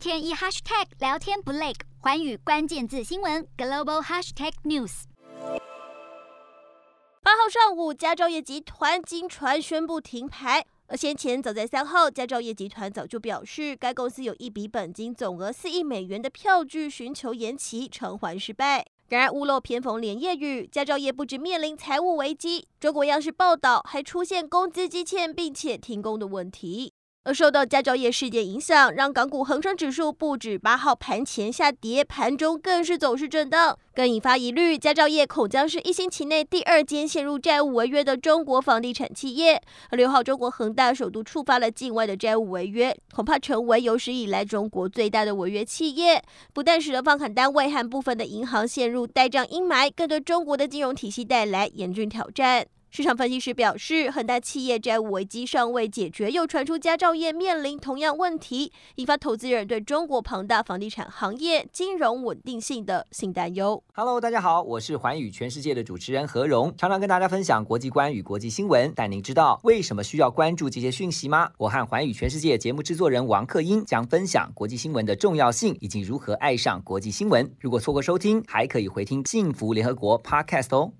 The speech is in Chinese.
天一 hashtag 聊天不累，环宇关键字新闻 global hashtag news。八号上午，佳兆业集团惊传宣布停牌。而先前早在三号，佳兆业集团早就表示，该公司有一笔本金总额四亿美元的票据寻求延期偿还失败。然而屋漏偏逢连夜雨，佳兆业不止面临财务危机，中国央视报道还出现工资积欠并且停工的问题。而受到佳兆业事件影响，让港股恒生指数不止八号盘前下跌，盘中更是走势震荡，更引发疑虑。佳兆业恐将是一星期内第二间陷入债务违约的中国房地产企业。而六号，中国恒大首度触发了境外的债务违约，恐怕成为有史以来中国最大的违约企业。不但使得放款单位和部分的银行陷入呆账阴霾，更对中国的金融体系带来严峻挑战。市场分析师表示，恒大企业债务危机尚未解决，又传出佳兆业面临同样问题，引发投资人对中国庞大房地产行业金融稳定性的新担忧。Hello，大家好，我是寰宇全世界的主持人何荣，常常跟大家分享国际观与国际新闻。但您知道为什么需要关注这些讯息吗？我和寰宇全世界节目制作人王克英将分享国际新闻的重要性以及如何爱上国际新闻。如果错过收听，还可以回听幸福联合国 Podcast 哦。